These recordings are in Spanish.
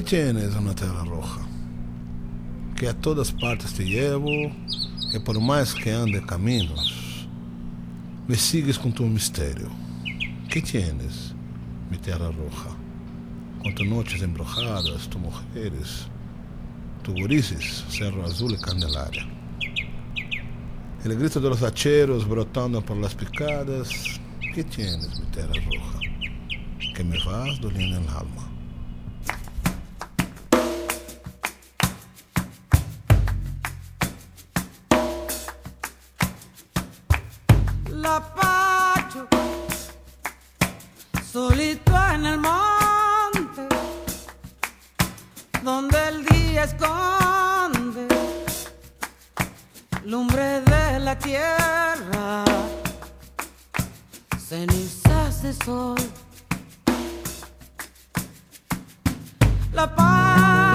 ¿Qué tienes una tierra roja? Que a todas partes te llevo, que por más que ande caminos, me sigues con tu misterio. ¿Qué tienes, mi tierra roja? Con tus noches embrujadas, tus mujeres, tu gurises, cerro azul y candelaria. El grito de los hacheros brotando por las picadas. ¿Qué tienes, mi tierra roja? Que me vas doliendo el alma. Solito en el monte, donde el día esconde lumbre de la tierra, cenizas de sol. La Pacho,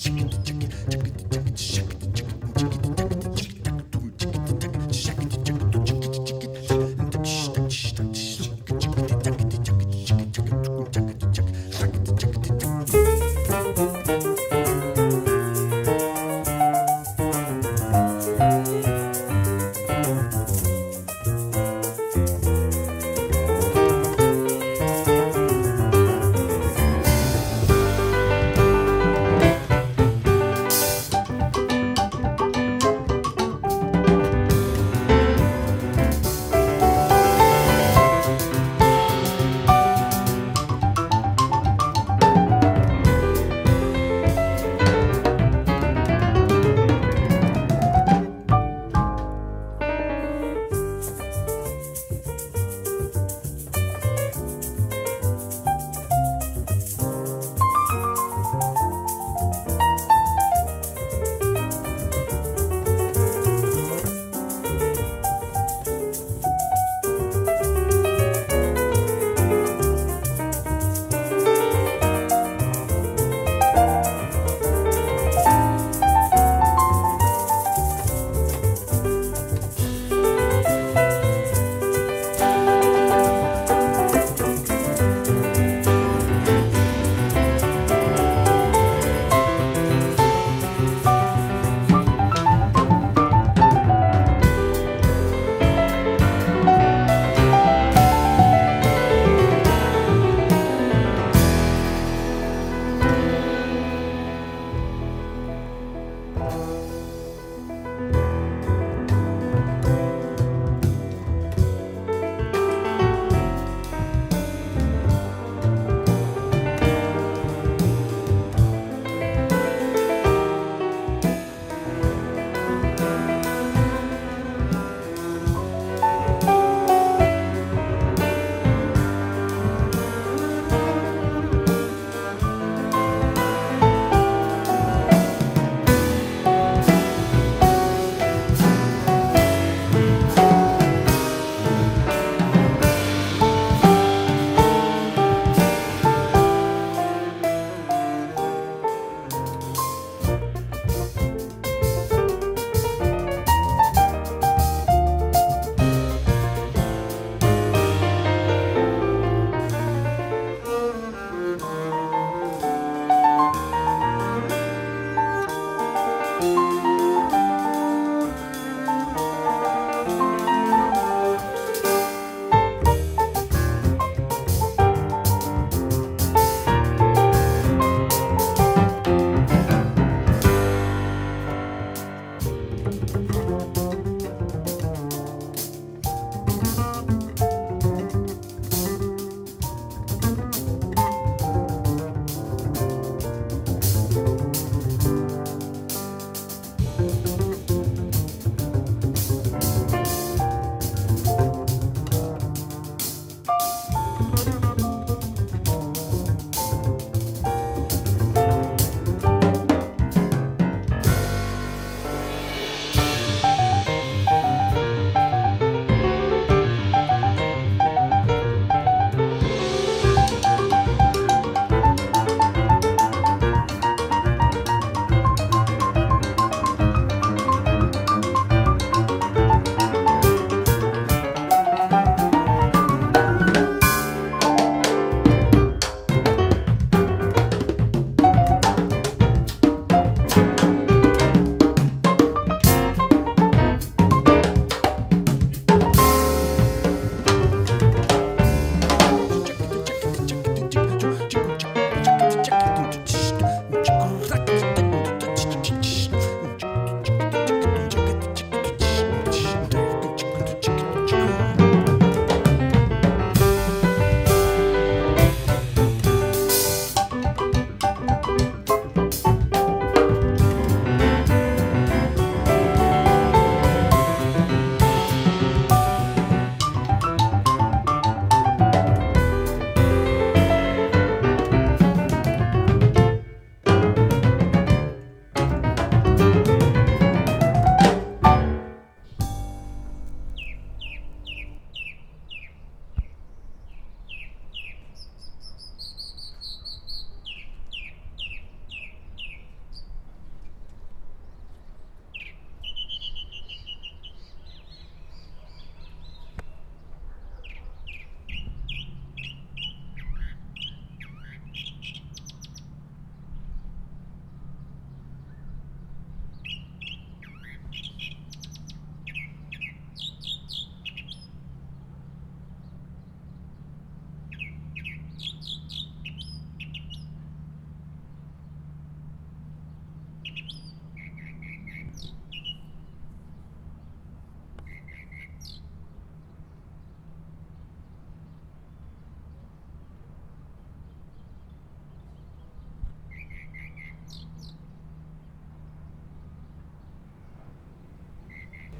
Chicken.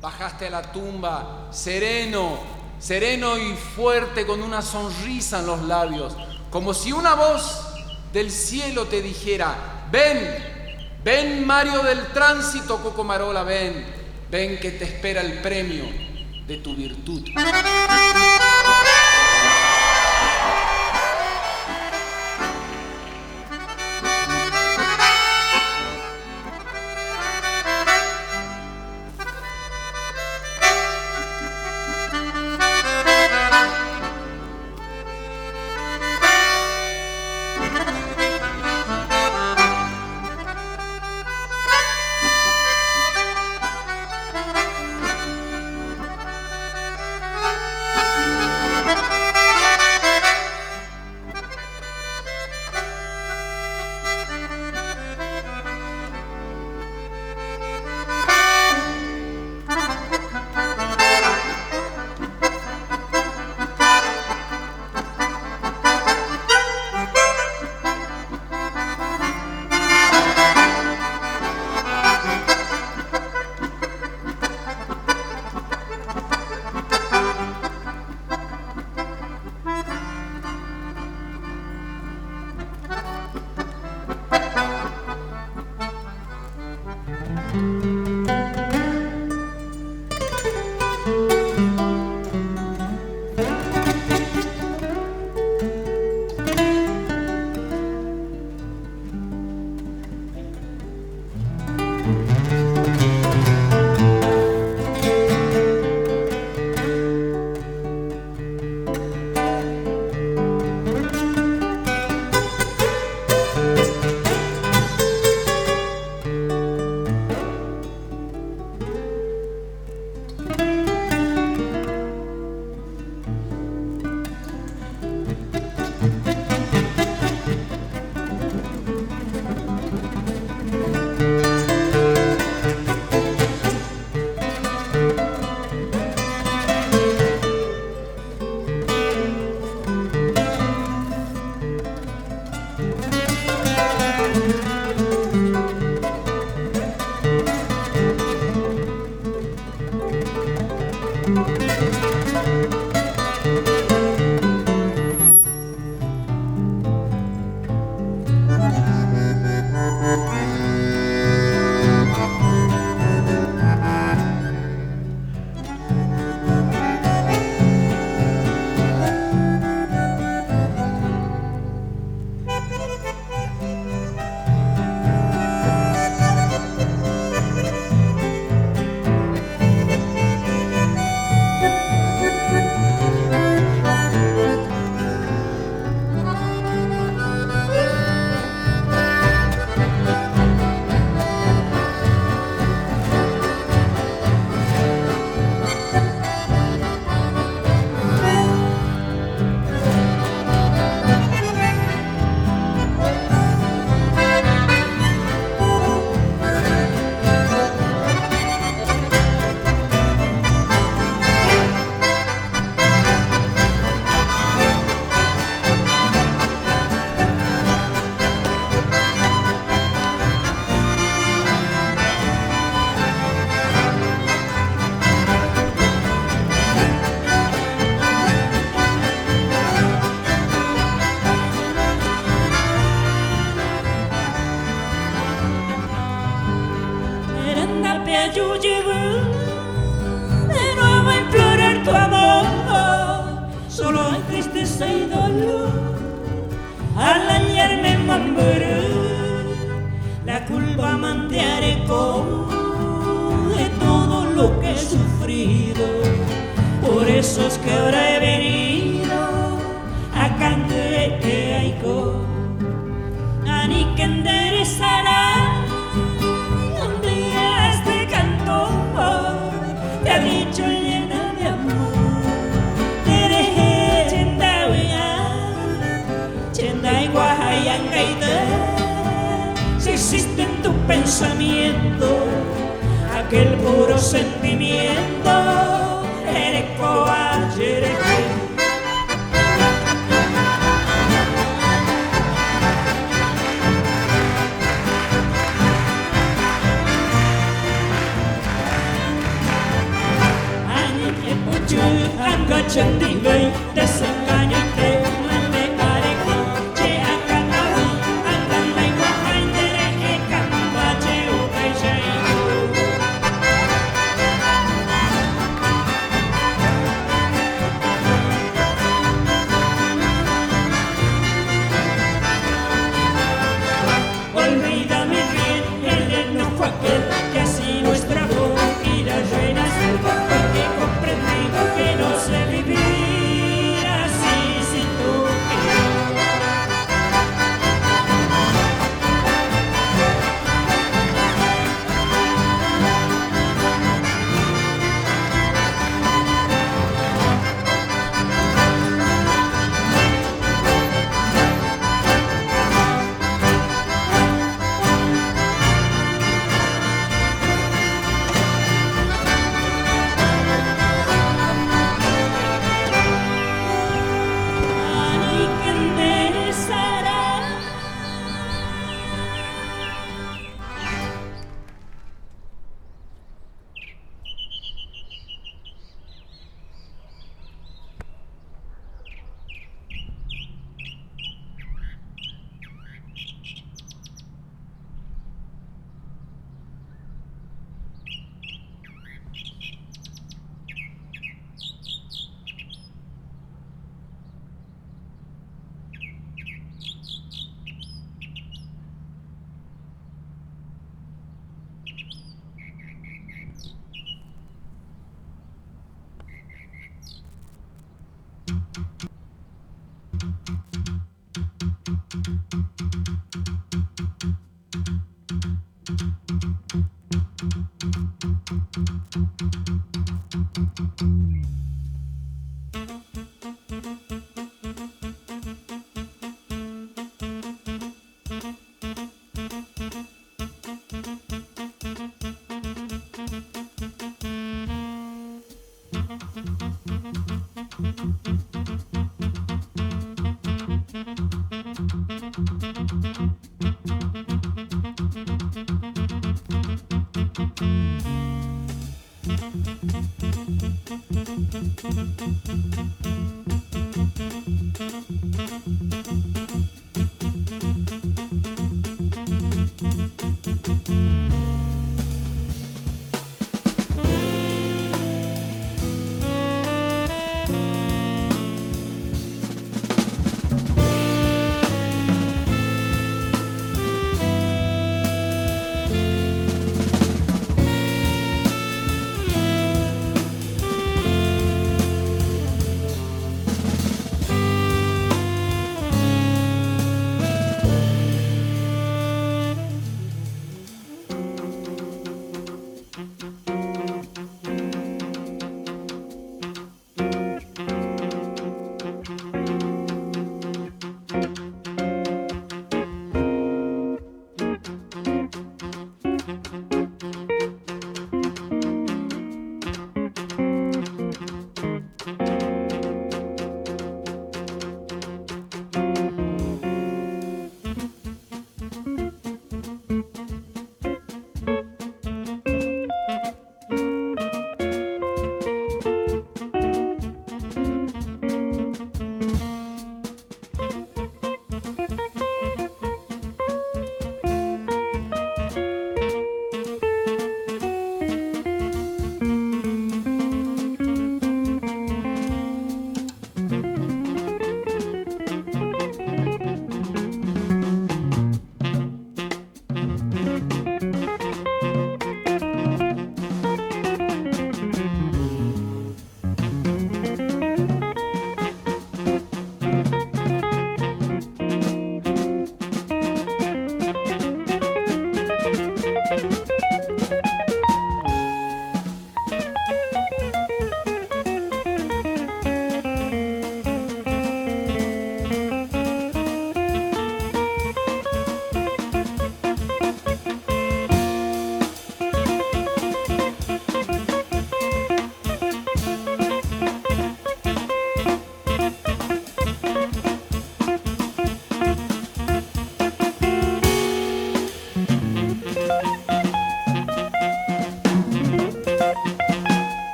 Bajaste a la tumba sereno, sereno y fuerte con una sonrisa en los labios, como si una voz del cielo te dijera, ven, ven Mario del Tránsito, Cocomarola, ven, ven que te espera el premio de tu virtud. Niech uczy Anga Chandigarh Dasakanya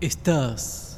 Estás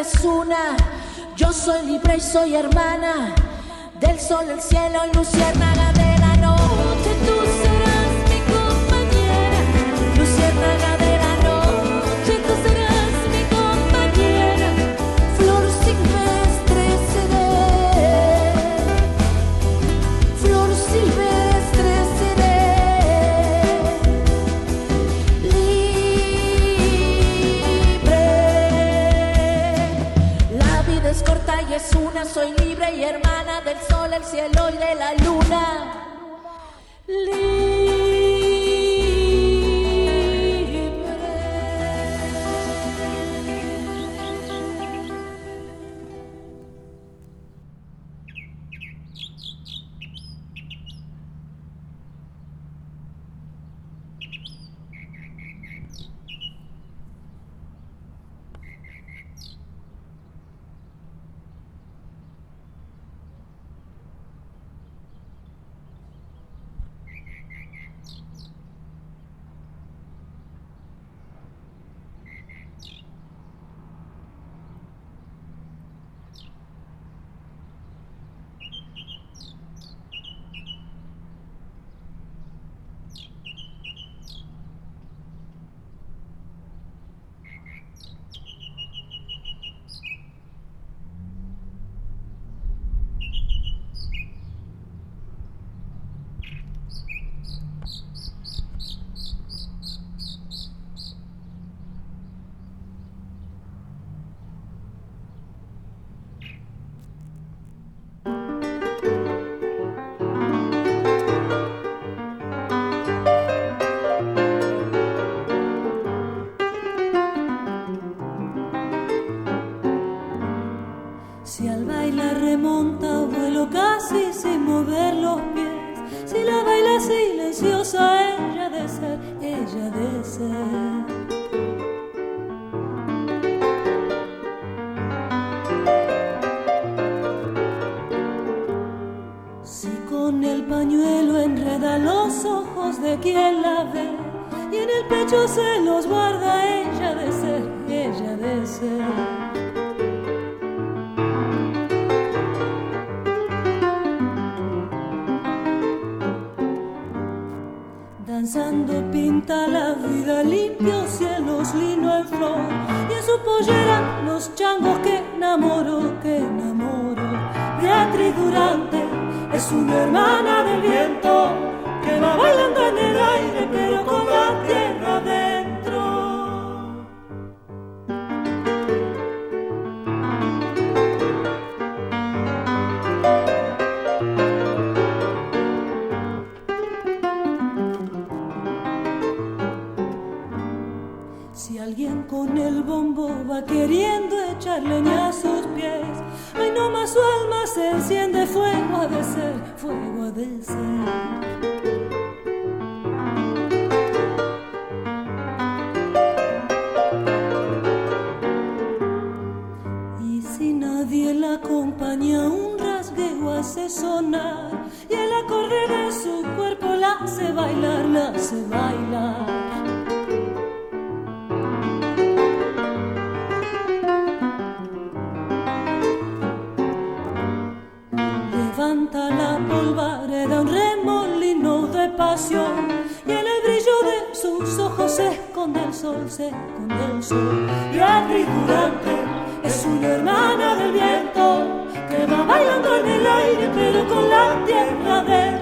es una. Yo soy libre y soy hermana del sol, el cielo, luciérnaga de la noche. soy libre y hermana del sol, el cielo y de la luna. De quien la ve y en el pecho se los guarda, ella de ser, ella de ser. Danzando pinta la vida limpio, cielos lino en flor y en su pollera los changos que enamoro, que enamoro. Beatriz Durante es una hermana del viento hace sonar y el acorde de su cuerpo la hace bailar, la hace bailar. Levanta la polvareda un remolino de pasión y en el brillo de sus ojos se esconde el sol, se esconde el sol. Beatriz Durante es una hermana del viento que va bailando en el aire pero con la tierra adentro.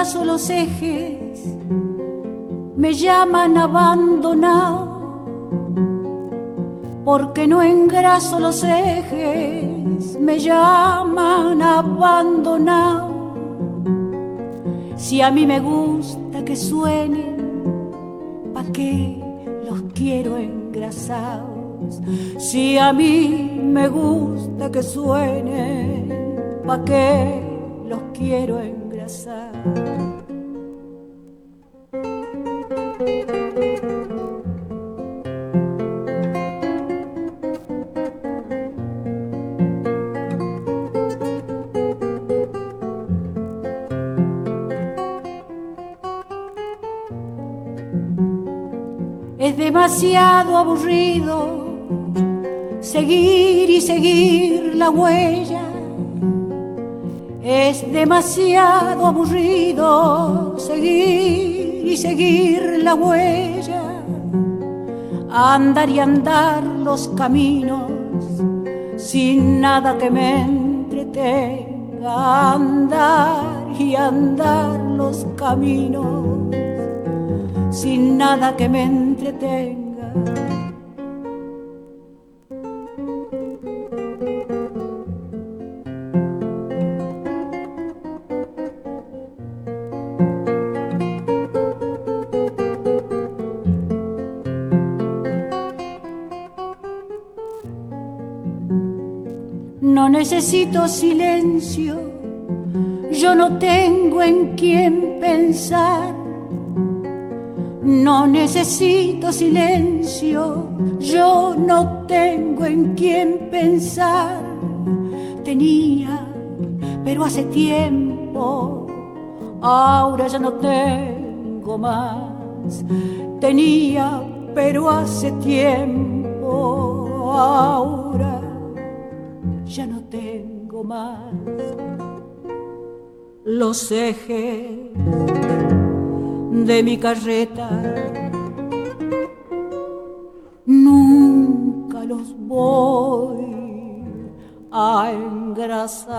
Los ejes, me llaman abandonado, porque no engraso los ejes, me llaman abandonado. Si a mí me gusta que suenen, ¿pa' qué los quiero engrasados? Si a mí me gusta que suenen, ¿pa' qué los quiero engrasados? Demasiado aburrido seguir y seguir la huella. Es demasiado aburrido seguir y seguir la huella. Andar y andar los caminos sin nada que me entretenga. Andar y andar los caminos sin nada que me entretenga. No necesito silencio, yo no tengo en quién pensar no necesito silencio, yo no tengo en quién pensar. Tenía, pero hace tiempo, ahora ya no tengo más. Tenía, pero hace tiempo, ahora ya no tengo más. Los ejes de mi carreta. Nunca los voy a engrasar.